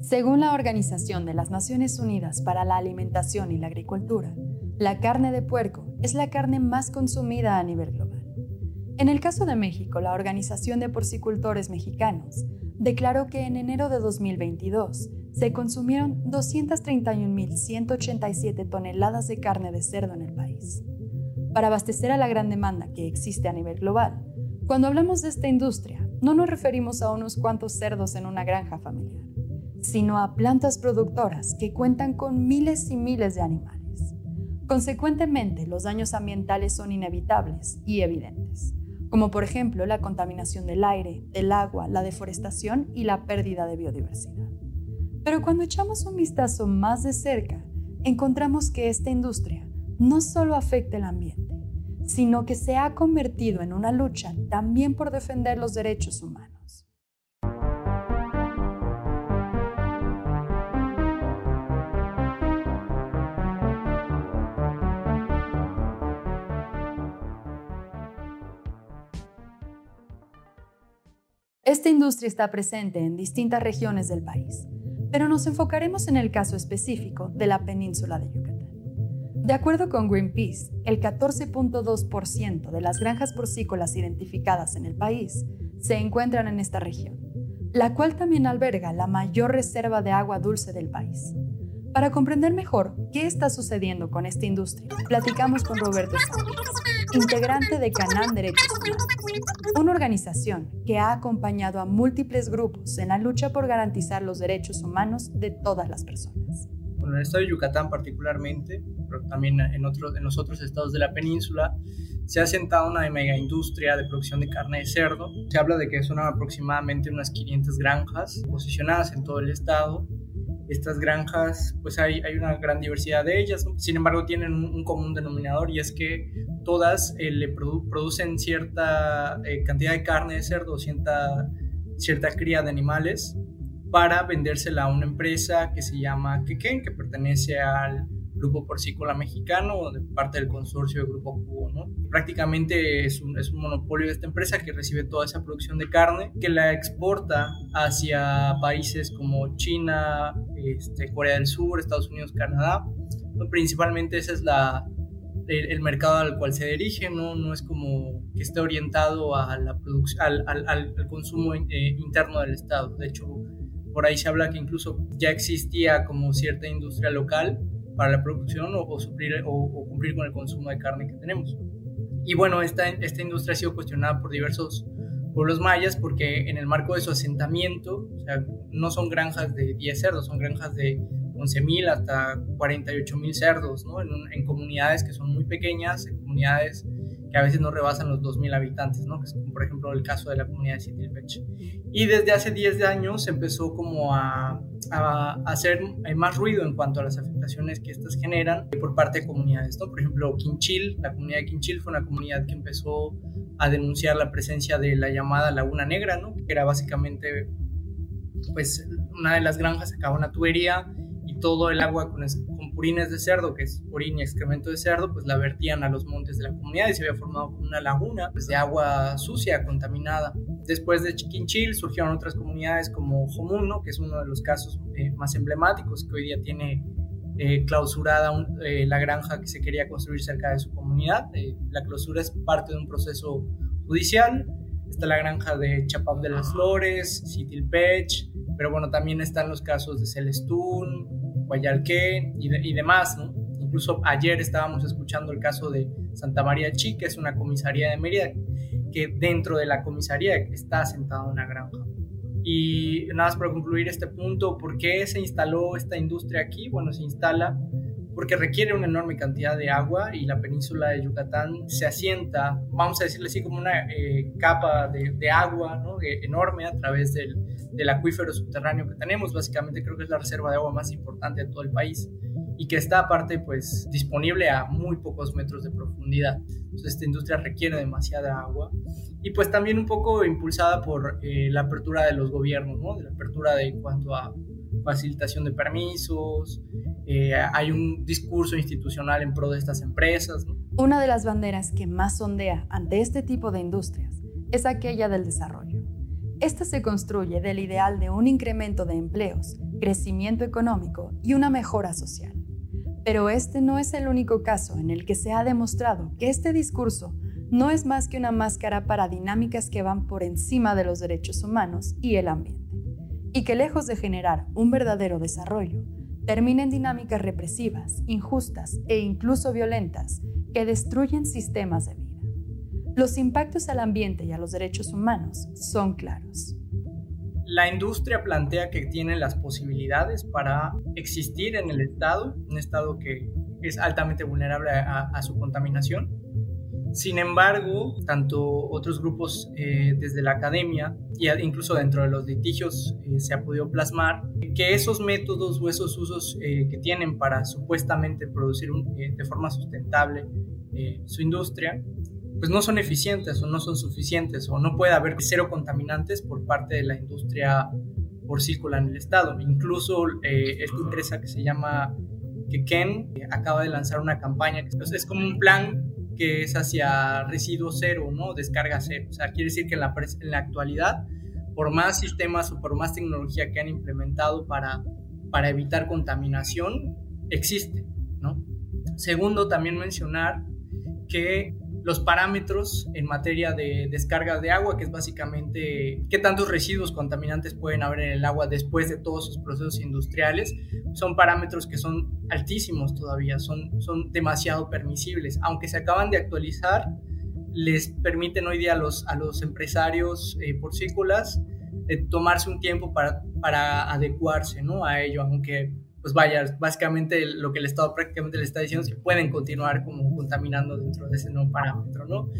Según la Organización de las Naciones Unidas para la Alimentación y la Agricultura, la carne de puerco es la carne más consumida a nivel global. En el caso de México, la Organización de Porcicultores Mexicanos declaró que en enero de 2022 se consumieron 231.187 toneladas de carne de cerdo en el país. Para abastecer a la gran demanda que existe a nivel global, cuando hablamos de esta industria, no nos referimos a unos cuantos cerdos en una granja familiar sino a plantas productoras que cuentan con miles y miles de animales. Consecuentemente, los daños ambientales son inevitables y evidentes, como por ejemplo la contaminación del aire, del agua, la deforestación y la pérdida de biodiversidad. Pero cuando echamos un vistazo más de cerca, encontramos que esta industria no solo afecta el ambiente, sino que se ha convertido en una lucha también por defender los derechos humanos. Esta industria está presente en distintas regiones del país, pero nos enfocaremos en el caso específico de la península de Yucatán. De acuerdo con Greenpeace, el 14.2% de las granjas porcícolas identificadas en el país se encuentran en esta región, la cual también alberga la mayor reserva de agua dulce del país. Para comprender mejor qué está sucediendo con esta industria, platicamos con Roberto Sánchez, integrante de Canán Derechos Humanos, una organización que ha acompañado a múltiples grupos en la lucha por garantizar los derechos humanos de todas las personas. en el estado de Yucatán particularmente, pero también en, otros, en los otros estados de la península, se ha sentado una mega industria de producción de carne de cerdo. Se habla de que son aproximadamente unas 500 granjas posicionadas en todo el estado estas granjas, pues hay, hay, una gran diversidad de ellas, sin embargo tienen un, común denominador y es que todas eh, le producen cierta eh, cantidad de carne de cerdo, cierta, cierta cría de animales para vendérsela a una empresa que se llama Quequén, que pertenece al Grupo Porcícola Mexicano, de parte del consorcio de Grupo Cubo. ¿no? Prácticamente es un, es un monopolio de esta empresa que recibe toda esa producción de carne, que la exporta hacia países como China, este, Corea del Sur, Estados Unidos, Canadá. Principalmente ese es la, el, mercado al cual se dirige, ¿no? no es como que esté orientado a la al, al, al, consumo eh, interno del Estado. De hecho, por ahí se habla que incluso ya existía como cierta industria local para la producción o, suplir, o, cumplir con el consumo de carne que tenemos. Y bueno, esta, industria ha sido cuestionada por diversos pueblos mayas porque en el marco de su asentamiento, no son granjas de 10 cerdos, son granjas de 11.000 hasta 48.000 cerdos, ¿no? En, en, comunidades que son muy pequeñas, en comunidades que a veces no rebasan los 2.000 habitantes, ¿no? Es por ejemplo el caso de la comunidad de Sitilpech. Y desde hace 10 años empezó como a, a, hacer más ruido en cuanto a las afectaciones que estas generan por parte de comunidades, ¿no? Por ejemplo, Quinchil, la comunidad de Quinchil fue una comunidad que empezó a denunciar la presencia de la llamada Laguna Negra, ¿no? Que era básicamente, pues, una de las granjas sacaba una tubería y todo el agua con, purines de cerdo, que es orín y excremento de cerdo, pues la vertían a los montes de la comunidad y se había formado una laguna pues, de agua sucia, contaminada. Después de Chiquinchil surgieron otras comunidades como Jomuno, que es uno de los casos eh, más emblemáticos, que hoy día tiene eh, clausurada eh, la granja que se quería construir cerca de su comunidad. la clausura es parte de un proceso judicial. Está la granja de Chapap de las Flores, Sitilpech, pero bueno, también están los casos de Celestún, Guayalqué y, demás, ¿no? Incluso ayer estábamos escuchando el caso de Santa María Chi, que es una comisaría de Mérida, que dentro de la comisaría está asentada una granja. Y nada más para concluir este punto, ¿por qué se instaló esta industria aquí? Bueno, se instala porque requiere una enorme cantidad de agua y la península de Yucatán se asienta, vamos a decirle así, como una eh, capa de, agua ¿no? enorme a través del, del, acuífero subterráneo que tenemos. Básicamente creo que es la reserva de agua más importante de todo el país y que está aparte pues disponible a muy pocos metros de profundidad. Entonces esta industria requiere demasiada agua y pues también un poco impulsada por eh, la apertura de los gobiernos, ¿no? de la apertura de en cuanto a facilitación de permisos, eh, hay un discurso institucional en pro de estas empresas. Una de las banderas que más ondea ante este tipo de industrias es aquella del desarrollo. Esta se construye del ideal de un incremento de empleos, crecimiento económico y una mejora social. Pero este no es el único caso en el que se ha demostrado que este discurso no es más que una máscara para dinámicas que van por encima de los derechos humanos y el ambiente, y que lejos de generar un verdadero desarrollo, termina en dinámicas represivas, injustas e incluso violentas que destruyen sistemas de vida. Los impactos al ambiente y a los derechos humanos son claros. La industria plantea que tiene las posibilidades para existir en el estado, un estado que es altamente vulnerable a, su contaminación. Sin embargo, tanto otros grupos eh, desde la academia e incluso dentro de los litigios eh, se ha podido plasmar que esos métodos o esos usos eh, que tienen para supuestamente producir de forma sustentable su industria pues no son eficientes o no son suficientes o no puede haber cero contaminantes por parte de la industria porcícola en el estado. Incluso eh, esta empresa que se llama que Ken acaba de lanzar una campaña que es como un plan que es hacia residuo cero, ¿no? Descarga cero. O sea, quiere decir que en la, en la actualidad, por más sistemas o por más tecnología que han implementado para, para evitar contaminación, existe, ¿no? Segundo, también mencionar que los parámetros en materia de descarga de agua, que es básicamente qué tantos residuos contaminantes pueden haber en el agua después de todos sus procesos industriales, son parámetros que son altísimos todavía, son, son demasiado permisibles. Aunque se acaban de actualizar, les permiten hoy día a los, a los empresarios eh, porcícolas eh, tomarse un tiempo para, para adecuarse ¿no? a ello, aunque pues vaya, básicamente lo que el Estado prácticamente le está diciendo es que pueden continuar como contaminando dentro de ese nuevo parámetro, ¿no?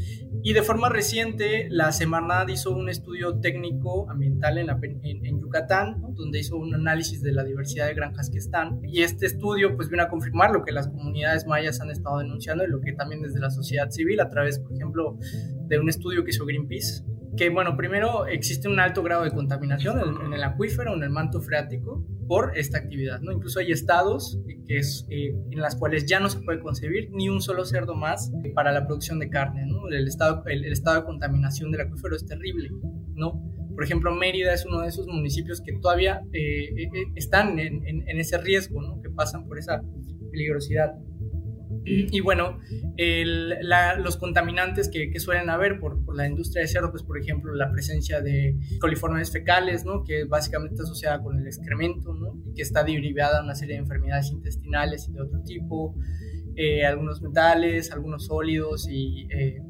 Y de forma reciente, la Semarnat hizo un estudio técnico ambiental en, en, Yucatán, donde hizo un análisis de la diversidad de granjas que están, y este estudio pues vino a confirmar lo que las comunidades mayas han estado denunciando y lo que también desde la sociedad civil, a través, por ejemplo, de un estudio que hizo Greenpeace, que, bueno, primero existe un alto grado de contaminación en, el acuífero, en el manto freático, por esta actividad, ¿no? Incluso hay estados que es, eh, en las cuales ya no se puede concebir ni un solo cerdo más para la producción de carne, ¿no? El estado, el, estado de contaminación del acuífero es terrible, ¿no? Por ejemplo, Mérida es uno de esos municipios que todavía eh, eh, están en, en, ese riesgo, ¿no? Que pasan por esa peligrosidad. Y bueno, los contaminantes que, suelen haber por, la industria de cerdo, pues por ejemplo la presencia de coliformes fecales, ¿no? que básicamente está asociada con el excremento, ¿no? y que está derivada de una serie de enfermedades intestinales y de otro tipo, eh, algunos metales, algunos sólidos y, eh,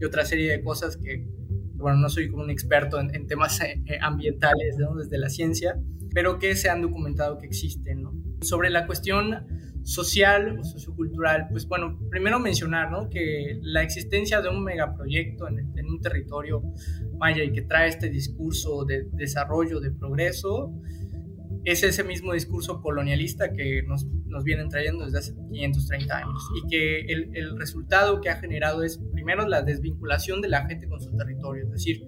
y, otra serie de cosas que, bueno, no soy como un experto en, temas eh, ambientales ¿no? desde la ciencia, pero que se han documentado que existen. ¿no? Sobre la cuestión social o sociocultural, pues bueno, primero mencionar ¿no? que la existencia de un megaproyecto en, un territorio maya y que trae este discurso de desarrollo, de progreso, es ese mismo discurso colonialista que nos, nos vienen trayendo desde hace 530 años y que el, el, resultado que ha generado es primero la desvinculación de la gente con su territorio, es decir,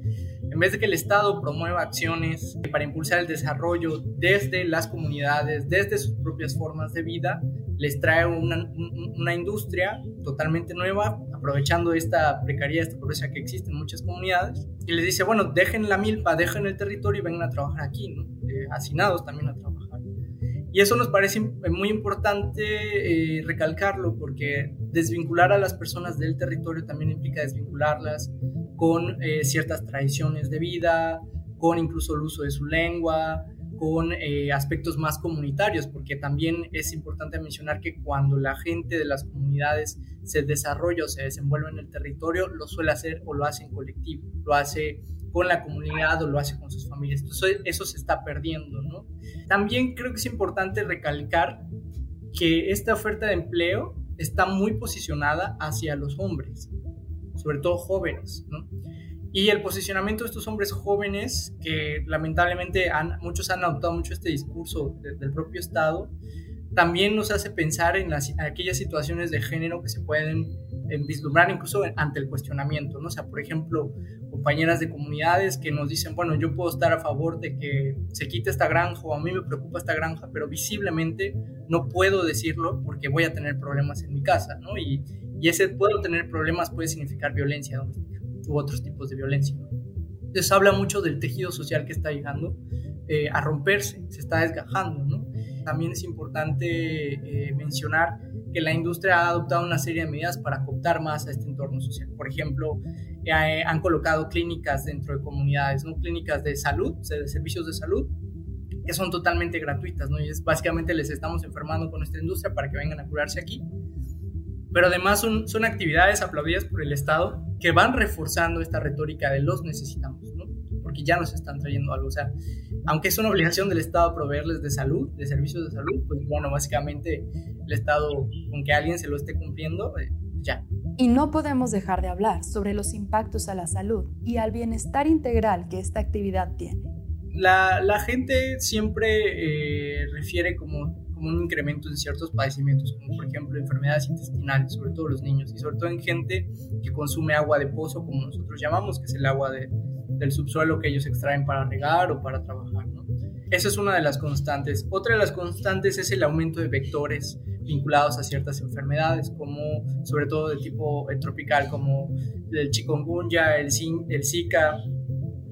en vez de que el Estado promueva acciones para impulsar el desarrollo desde las comunidades, desde sus propias formas de vida, les trae una, industria totalmente nueva, aprovechando esta precariedad, esta pobreza que existe en muchas comunidades, y les dice, bueno, dejen la milpa, dejen el territorio y vengan a trabajar aquí, ¿no? Eh, hacinados también a trabajar. Y eso nos parece muy importante eh, recalcarlo porque desvincular a las personas del territorio también implica desvincularlas con eh, ciertas tradiciones de vida, con incluso el uso de su lengua, con eh, aspectos más comunitarios, porque también es importante mencionar que cuando la gente de las comunidades se desarrolla o se desenvuelve en el territorio, lo suele hacer o lo hace en colectivo, lo hace con la comunidad o lo hace con sus familias. Entonces eso se está perdiendo, ¿no? También creo que es importante recalcar que esta oferta de empleo está muy posicionada hacia los hombres sobre todo jóvenes, ¿no? Y el posicionamiento de estos hombres jóvenes, que lamentablemente han, muchos han adoptado mucho este discurso del propio Estado, también nos hace pensar en, las, aquellas situaciones de género que se pueden eh, vislumbrar incluso ante el cuestionamiento, ¿no? O sea, por ejemplo, compañeras de comunidades que nos dicen, bueno, yo puedo estar a favor de que se quite esta granja o a mí me preocupa esta granja, pero visiblemente no puedo decirlo porque voy a tener problemas en mi casa, ¿no? Y, y ese puedo tener problemas puede significar violencia doméstica u otros tipos de violencia. Entonces habla mucho del tejido social que está llegando eh, a romperse, se está desgajando. ¿no? También es importante eh, mencionar que la industria ha adoptado una serie de medidas para cooptar más a este entorno social. Por ejemplo, eh, han colocado clínicas dentro de comunidades, ¿no? clínicas de salud, de servicios de salud, que son totalmente gratuitas, ¿no? Y es básicamente les estamos enfermando con nuestra industria para que vengan a curarse aquí. Pero además son, son actividades aplaudidas por el Estado que van reforzando esta retórica de los necesitamos, ¿no? Porque ya nos están trayendo algo. O sea, aunque es una obligación del Estado proveerles de salud, de servicios de salud, pues bueno, básicamente el Estado, con que alguien se lo esté cumpliendo, eh, ya. Y no podemos dejar de hablar sobre los impactos a la salud y al bienestar integral que esta actividad tiene. La, la gente siempre eh, refiere como, un incremento en ciertos padecimientos, como por ejemplo enfermedades intestinales, sobre todo los niños, y sobre todo en gente que consume agua de pozo, como nosotros llamamos, que es el agua de, del subsuelo que ellos extraen para regar o para trabajar. ¿no? Esa es una de las constantes. Otra de las constantes es el aumento de vectores vinculados a ciertas enfermedades, como sobre todo de tipo tropical, como el chikungunya, el, zika,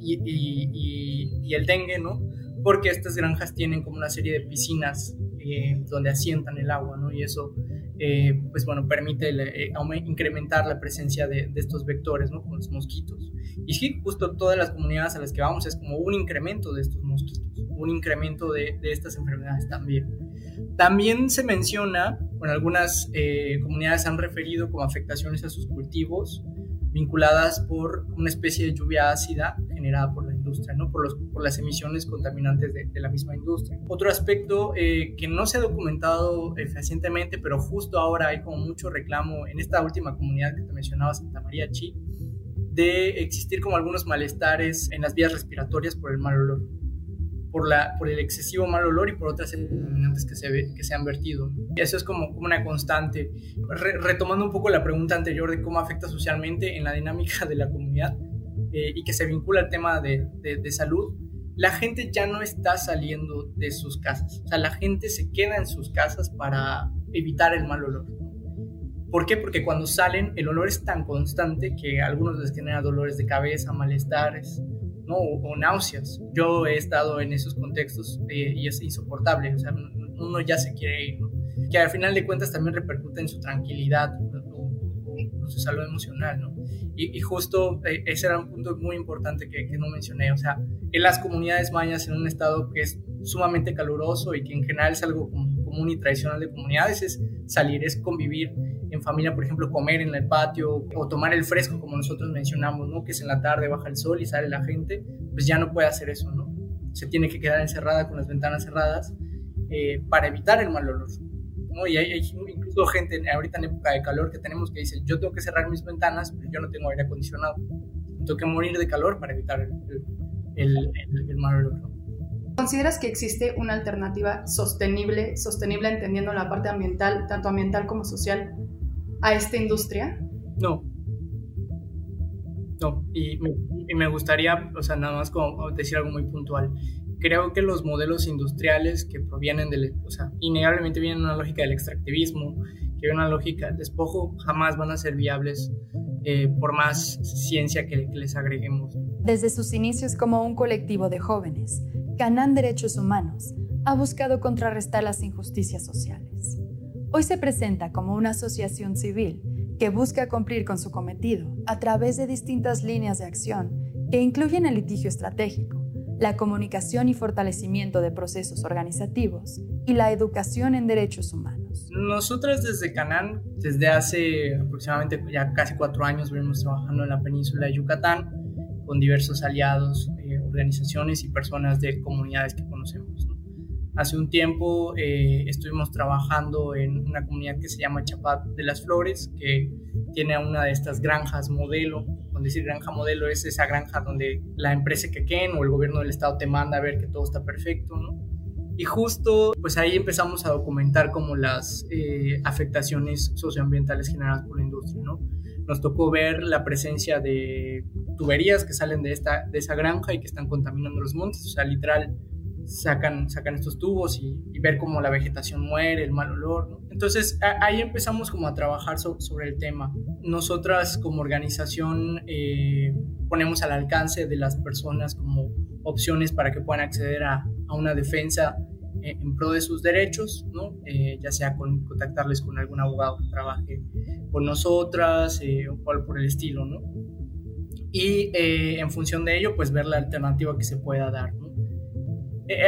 y, el dengue, ¿no? Porque estas granjas tienen como una serie de piscinas eh, donde asientan el agua, ¿no? Y eso, eh, pues bueno, permite eh, incrementar la presencia de, estos vectores, ¿no? Como los mosquitos. Y sí, justo todas las comunidades a las que vamos es como un incremento de estos mosquitos, un incremento de, de estas enfermedades también. También se menciona, bueno, algunas comunidades han referido como afectaciones a sus cultivos, vinculadas por una especie de lluvia ácida generada por la ¿no? por, las emisiones contaminantes de, la misma industria. Otro aspecto eh, que no se ha documentado eh, fehacientemente, pero justo ahora hay como mucho reclamo en esta última comunidad que te mencionaba, Santa María Chi, de existir como algunos malestares en las vías respiratorias por el mal olor por, la, por el excesivo mal olor y por otras contaminantes que se, han vertido. Y eso es como una constante. retomando un poco la pregunta anterior de cómo afecta socialmente en la dinámica de la comunidad eh, y que se vincula al tema de, de, salud, la gente ya no está saliendo de sus casas. O sea, la gente se queda en sus casas para evitar el mal olor. ¿Por qué? Porque cuando salen el olor es tan constante que a algunos les genera dolores de cabeza, malestares, ¿no? O, náuseas. Yo he estado en esos contextos eh, y es insoportable, o sea, uno ya se quiere ir, que al final de cuentas también repercute en su tranquilidad o, su salud emocional, ¿no? Y, justo eh, ese era un punto muy importante que, no mencioné, o sea, en las comunidades mayas en un estado que es sumamente caluroso y que en general es algo común y tradicional de comunidades, es salir, es convivir, en familia, por ejemplo, comer en el patio o tomar el fresco, como nosotros mencionamos, ¿no? Que es en la tarde, baja el sol y sale la gente, pues ya no puede hacer eso, ¿no? Se tiene que quedar encerrada con las ventanas cerradas eh, para evitar el mal olor, ¿no? Y hay, incluso gente ahorita en época de calor que tenemos que dice, yo tengo que cerrar mis ventanas, pero yo no tengo aire acondicionado. Tengo que morir de calor para evitar el, el, el, el mal olor. ¿Consideras que existe una alternativa sostenible, sostenible entendiendo la parte ambiental, tanto ambiental como social, a esta industria? No. No, y me, gustaría, o sea, nada más como decir algo muy puntual. Creo que los modelos industriales que provienen del, o sea, innegablemente vienen de una lógica del extractivismo, que hay una lógica del despojo, jamás van a ser viables eh, por más ciencia que, que les agreguemos. Desde sus inicios como un colectivo de jóvenes, Canán Derechos Humanos ha buscado contrarrestar las injusticias sociales Hoy se presenta como una asociación civil que busca cumplir con su cometido a través de distintas líneas de acción que incluyen el litigio estratégico, la comunicación y fortalecimiento de procesos organizativos y la educación en derechos humanos. Nosotras desde Canán, desde hace aproximadamente ya casi cuatro años, venimos trabajando en la península de Yucatán con diversos aliados, eh, organizaciones y personas de comunidades que conocemos. Hace un tiempo eh, estuvimos trabajando en una comunidad que se llama Chapat de las Flores, que tiene una de estas granjas modelo. Cuando decir granja modelo es esa granja donde la empresa que queden o el gobierno del estado te manda a ver que todo está perfecto, ¿no? Y justo, pues ahí empezamos a documentar como las eh, afectaciones socioambientales generadas por la industria, ¿no? Nos tocó ver la presencia de tuberías que salen de, esta, de esa granja y que están contaminando los montes, o sea, literal, sacan, sacan estos tubos y, ver cómo la vegetación muere, el mal olor. Entonces ahí empezamos como a trabajar sobre el tema. Nosotras como organización eh, ponemos al alcance de las personas como opciones para que puedan acceder a, a una defensa en pro de sus derechos, ¿no? Eh, ya sea con contactarles con algún abogado que trabaje con nosotras eh, o por el estilo, ¿no? Y eh, en función de ello, pues ver la alternativa que se pueda dar.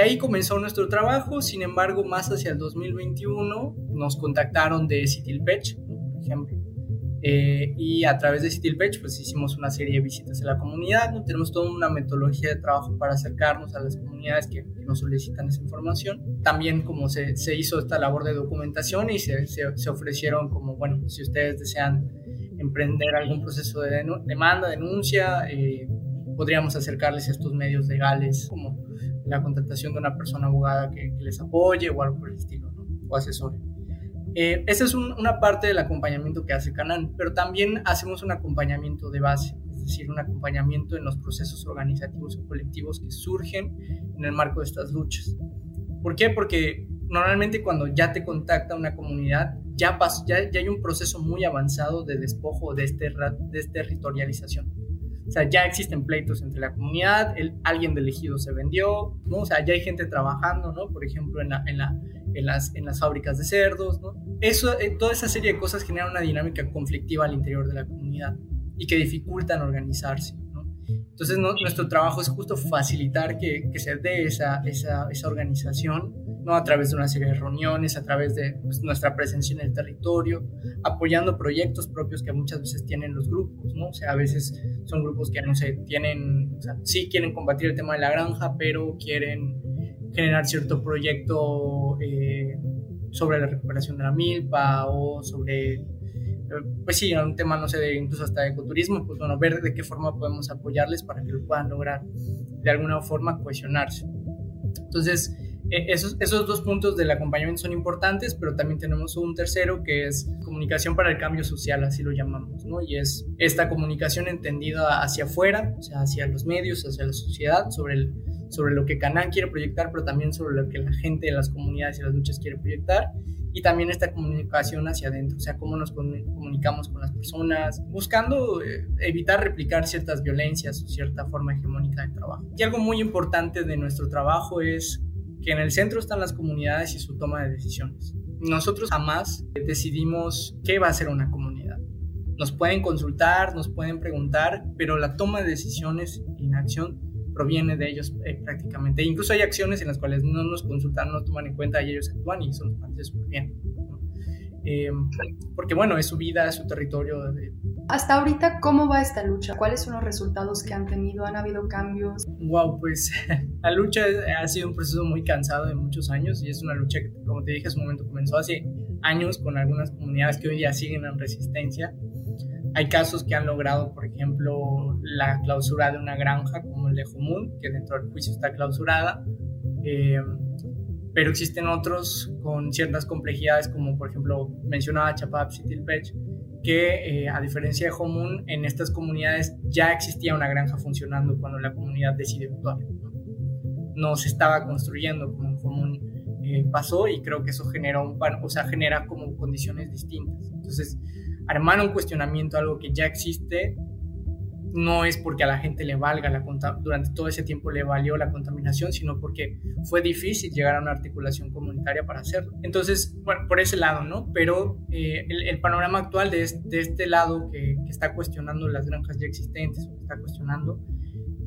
Ahí comenzó nuestro trabajo, sin embargo, más hacia el 2021 nos contactaron de Citilpech, por ejemplo, eh, y a través de Citilpech pues hicimos una serie de visitas a la comunidad, ¿no? tenemos toda una metodología de trabajo para acercarnos a las comunidades que, nos solicitan esa información. También como se, se, hizo esta labor de documentación y se, se, ofrecieron como, bueno, si ustedes desean emprender algún proceso de demanda, denuncia, eh, podríamos acercarles a estos medios legales como la contratación de una persona abogada que, que les apoye o algo por el estilo, ¿no? o asesore. Eh, esa es una parte del acompañamiento que hace Canan, pero también hacemos un acompañamiento de base, es decir, un acompañamiento en los procesos organizativos o colectivos que surgen en el marco de estas luchas. ¿Por qué? Porque normalmente cuando ya te contacta una comunidad, ya, ya, ya hay un proceso muy avanzado de despojo o de desterritorialización. O sea, ya existen pleitos entre la comunidad, el, alguien de elegido se vendió, ¿no? O sea, ya hay gente trabajando, ¿no? Por ejemplo, en, la, en, la, en, las, en las fábricas de cerdos, ¿no? Eso, eh, toda esa serie de cosas generan una dinámica conflictiva al interior de la comunidad y que dificultan organizarse, ¿no? Entonces, nuestro trabajo es justo facilitar que, que se dé esa, esa, esa organización ¿no? a través de una serie de reuniones, a través de pues, nuestra presencia en el territorio, apoyando proyectos propios que muchas veces tienen los grupos, ¿no? O sea, a veces son grupos que no sé, tienen, sí quieren combatir el tema de la granja, pero quieren generar cierto proyecto eh, sobre la recuperación de la milpa o sobre, eh, pues sí, un tema, no sé, de, incluso hasta de ecoturismo, pues bueno, ver de qué forma podemos apoyarles para que lo puedan lograr de alguna forma cohesionarse. Entonces, esos, esos dos puntos del acompañamiento son importantes, pero también tenemos un tercero que es comunicación para el cambio social, así lo llamamos, ¿no? Y es esta comunicación entendida hacia afuera, o sea, hacia los medios, hacia la sociedad, sobre, el, sobre lo que Canán quiere proyectar, pero también sobre lo que la gente de las comunidades y las luchas quiere proyectar. Y también esta comunicación hacia adentro, o sea, cómo nos comunicamos con las personas, buscando eh, evitar replicar ciertas violencias o cierta forma hegemónica de trabajo. Y algo muy importante de nuestro trabajo es que en el centro están las comunidades y su toma de decisiones. Nosotros jamás decidimos qué va a ser una comunidad. Nos pueden consultar, nos pueden preguntar, pero la toma de decisiones en acción proviene de ellos eh, prácticamente. Incluso hay acciones en las cuales no nos consultan, no toman en cuenta y ellos actúan y eso nos parece súper bien. Eh, porque bueno, es su vida, es su territorio. Hasta ahorita, ¿cómo va esta lucha? ¿Cuáles son los resultados que han tenido? ¿Han habido cambios? Wow, pues la lucha ha sido un proceso muy cansado de muchos años y es una lucha que, como te dije hace un momento, comenzó hace años con algunas comunidades que hoy día siguen en resistencia. Hay casos que han logrado, por ejemplo, la clausura de una granja como el de Jumún, que dentro del juicio está clausurada. Eh, pero existen otros con ciertas complejidades, como por ejemplo mencionaba Chapap Tilpech, que eh, a diferencia de Homun, en estas comunidades ya existía una granja funcionando cuando la comunidad decide actuar. No, se estaba construyendo como en eh, pasó y creo que eso genera un o sea, genera como condiciones distintas. Entonces, armar un cuestionamiento algo que ya existe no es porque a la gente le valga la durante todo ese tiempo le valió la contaminación, sino porque fue difícil llegar a una articulación comunitaria para hacerlo. Entonces, bueno, por ese lado, ¿no? Pero eh, el, panorama actual de este, lado que, está cuestionando las granjas ya existentes, que está cuestionando,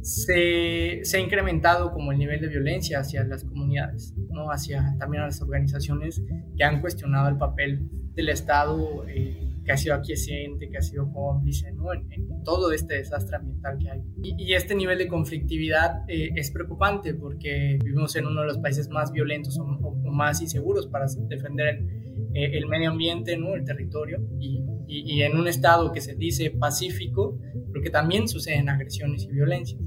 se, ha incrementado como el nivel de violencia hacia las comunidades, ¿no? Hacia también a las organizaciones que han cuestionado el papel del Estado. Eh, que ha sido aquiescente, que ha sido cómplice, ¿no? En, todo este desastre ambiental que hay. Y, este nivel de conflictividad eh, es preocupante porque vivimos en uno de los países más violentos o, más inseguros para defender el, eh, medio ambiente, ¿no? El territorio, y, y, en un estado que se dice pacífico, pero que también suceden agresiones y violencias.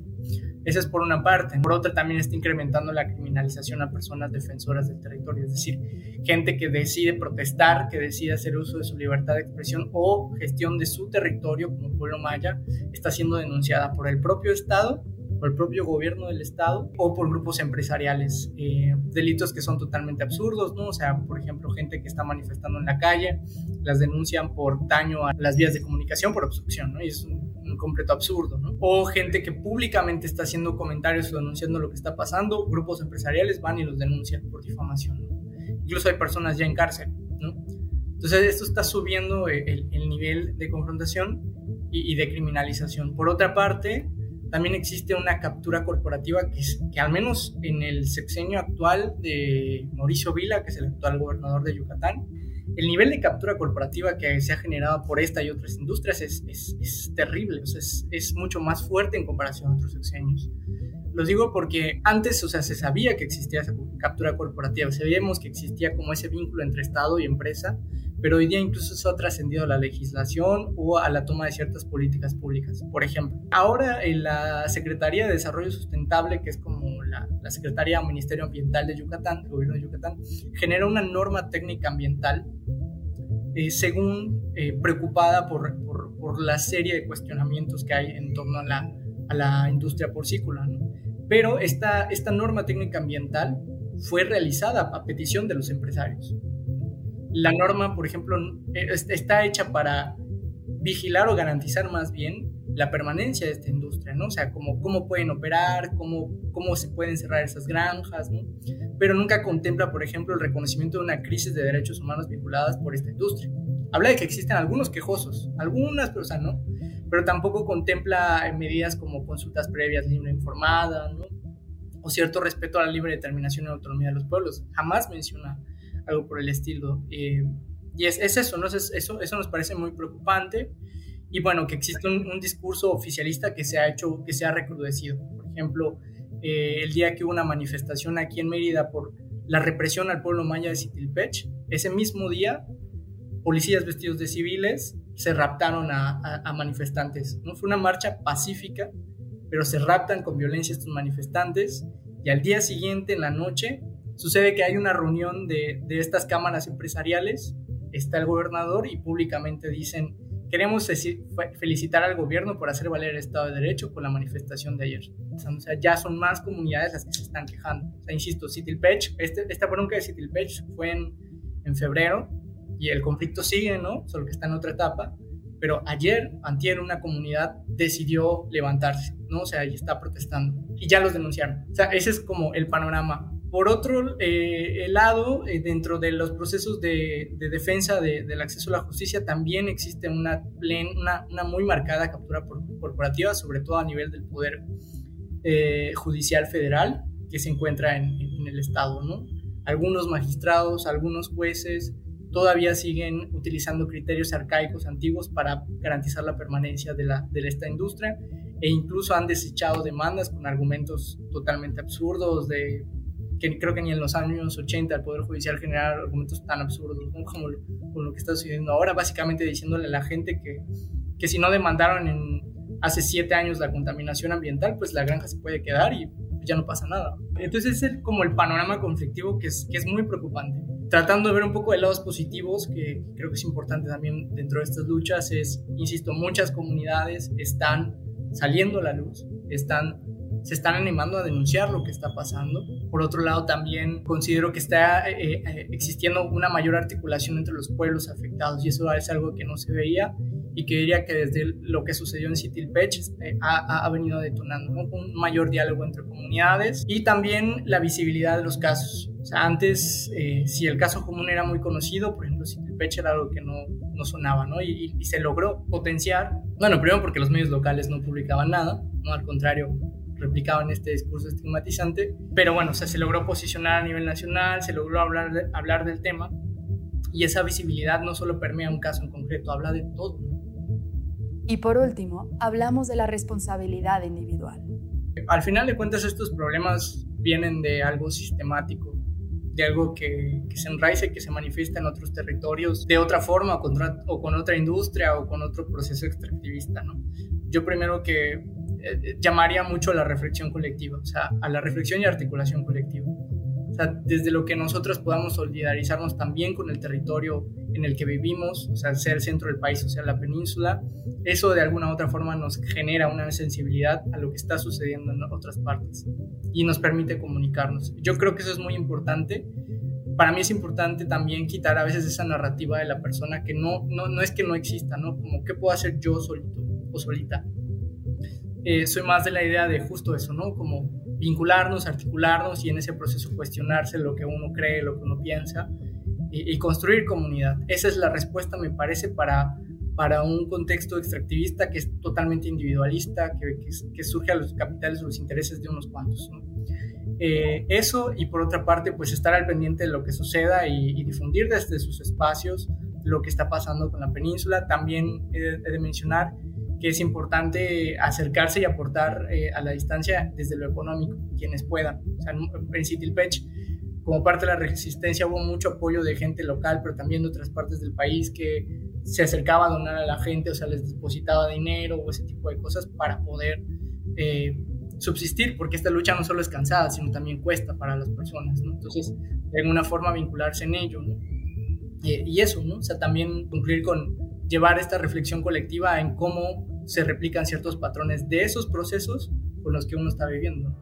Esa es por una parte. Por otra, también está incrementando la criminalización a personas defensoras del territorio, es decir, gente que decide protestar, que decide hacer uso de su libertad de expresión o gestión de su territorio como pueblo maya, está siendo denunciada por el propio Estado por el propio gobierno del Estado o por grupos empresariales. Eh, delitos que son totalmente absurdos, ¿no? O sea, por ejemplo, gente que está manifestando en la calle, las denuncian por daño a las vías de comunicación, por obstrucción, ¿no? Y es un, completo absurdo, ¿no? O gente que públicamente está haciendo comentarios o denunciando lo que está pasando, grupos empresariales van y los denuncian por difamación, Incluso hay personas ya en cárcel. Entonces esto está subiendo el, nivel de confrontación y, y de criminalización. Por otra parte, también existe una captura corporativa que, que al menos en el sexenio actual de Mauricio Vila, que es el actual gobernador de Yucatán, el nivel de captura corporativa que se ha generado por esta y otras industrias es, es, terrible, es, es, mucho más fuerte en comparación a otros sexenios. Lo digo porque antes, o sea, se sabía que existía esa captura corporativa, sabíamos que existía como ese vínculo entre Estado y empresa, pero hoy día incluso eso ha trascendido a la legislación o a la toma de ciertas políticas públicas. Por ejemplo, ahora en la Secretaría de Desarrollo Sustentable, que es como la, la Secretaría Ministerio Ambiental de Yucatán, el gobierno de Yucatán, genera una norma técnica ambiental eh, según eh, preocupada por, por, la serie de cuestionamientos que hay en torno a la, a la industria porcícola. Pero esta, esta norma técnica ambiental fue realizada a petición de los empresarios la norma, por ejemplo, eh, está hecha para vigilar o garantizar más bien la permanencia de industria, ¿no? O sea, cómo, cómo pueden operar, cómo, cómo se pueden cerrar esas granjas, ¿no? Pero nunca contempla, por ejemplo, el reconocimiento de una crisis de derechos humanos vinculadas por esta industria. Habla de que existen algunos quejosos, algunas, pero o sea, no. Pero tampoco contempla medidas como consultas previas libre informada. O cierto respeto a la libre determinación y autonomía de los pueblos. Jamás menciona algo por el estilo. Eh, y es, es, eso, ¿no? eso, eso nos parece muy preocupante. Y bueno, que existe un, discurso oficialista que se ha hecho, que se ha recrudecido. Por ejemplo, eh, el día que hubo una manifestación aquí en Mérida por la represión al pueblo maya de Citilpech, ese mismo día, policías vestidos de civiles se raptaron a, manifestantes. ¿no? Fue una marcha pacífica, pero se raptan con violencia estos manifestantes y al día siguiente, en la noche, Sucede que hay una reunión de estas cámaras empresariales, está el gobernador y públicamente dicen, queremos felicitar al gobierno por hacer valer el Estado de Derecho con la manifestación de ayer. O sea, ya son más comunidades las que se están quejando. O sea, insisto, Citilpech, este, esta bronca de Citilpech fue en, en febrero y el conflicto sigue, ¿no? Solo que está en otra etapa. Pero ayer, antier, una comunidad decidió levantarse, ¿no? O sea, y está protestando. Y ya los denunciaron. O sea, ese es como el panorama por otro eh, lado, eh, dentro de los procesos de, defensa del acceso a la justicia también existe una, una, muy marcada captura corporativa, sobre todo a nivel del Poder eh, Judicial Federal que se encuentra en, el Estado. ¿no? Algunos magistrados, algunos jueces todavía siguen utilizando criterios arcaicos antiguos para garantizar la permanencia de, la, de esta industria e incluso han desechado demandas con argumentos totalmente absurdos de que creo que ni en los años 80 el Poder Judicial generaba argumentos tan absurdos como lo, lo que está sucediendo ahora, básicamente diciéndole a la gente que, que si no demandaron en hace siete años la contaminación ambiental, pues la granja se puede quedar y ya no pasa nada. Entonces es como el panorama conflictivo que es, que es muy preocupante. Tratando de ver un poco de lados positivos, que creo que es importante también dentro de estas luchas, es, insisto, muchas comunidades están saliendo a la luz, están se están animando a denunciar lo que está pasando. Por otro lado, también considero que está eh, eh, existiendo una mayor articulación entre los pueblos afectados y eso es algo que no se veía y que diría que desde lo que sucedió en Citilpech eh, ha, ha, venido detonando un mayor diálogo entre comunidades y también la visibilidad de los casos. O sea, antes, si el caso común era muy conocido, por ejemplo, Citilpech era algo que no, no sonaba, ¿no? Y, y, se logró potenciar, bueno, primero porque los medios locales no publicaban nada, ¿no? Al contrario, replicaban este discurso estigmatizante, pero bueno, o sea, se logró posicionar a nivel nacional, se logró hablar, hablar del tema y esa visibilidad no solo permea un caso en concreto, habla de todo. Y por último, hablamos de la responsabilidad individual. Al final de cuentas, estos problemas vienen de algo sistemático, de algo que, que se enraice, que se manifiesta en otros territorios de otra forma o con, o con otra industria o con otro proceso extractivista. ¿no? Yo primero que eh, llamaría mucho a la reflexión colectiva, o sea, a la reflexión y articulación colectiva. sea, desde lo que nosotros podamos solidarizarnos también con el territorio en el que vivimos, o sea, sea el centro del país o sea la península, eso de alguna u otra forma nos genera una sensibilidad a lo que está sucediendo en otras partes y nos permite comunicarnos. Yo creo que eso es muy importante. Para mí es importante también quitar a veces esa narrativa de la persona que no, no, no es que no exista, ¿no? Como, ¿qué puedo hacer yo solito o solita? Eh, soy más de la idea de justo eso, ¿no? Como vincularnos, articularnos y en ese proceso cuestionarse lo que uno cree, lo que uno piensa y, construir comunidad. Esa es la respuesta, me parece, para, para un contexto extractivista que es totalmente individualista, que, que, surge a los capitales o los intereses de unos cuantos. Eh, eso y por otra parte, pues estar al pendiente de lo que suceda y, difundir desde sus espacios lo que está pasando con la península. También he, de mencionar que es importante acercarse y aportar eh, a la distancia desde lo económico, quienes puedan. O sea, en Citilpech como parte de la resistencia hubo mucho apoyo de gente local, pero también de otras partes del país que se acercaba a donar a la gente, o sea, les depositaba dinero o ese tipo de cosas para poder eh, subsistir, porque esta lucha no solo es cansada, sino también cuesta para las personas, ¿no? Entonces, de alguna forma vincularse en ello, ¿no? y eso, ¿no? O sea, también cumplir con llevar esta reflexión colectiva en cómo se replican ciertos patrones de esos procesos con los que uno está viviendo.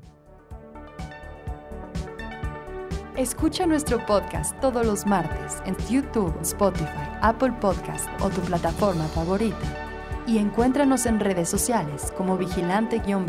Escucha nuestro podcast todos los martes en YouTube, Spotify, Apple Podcast o tu plataforma favorita. Y encuéntranos en redes sociales como vigilante-bio.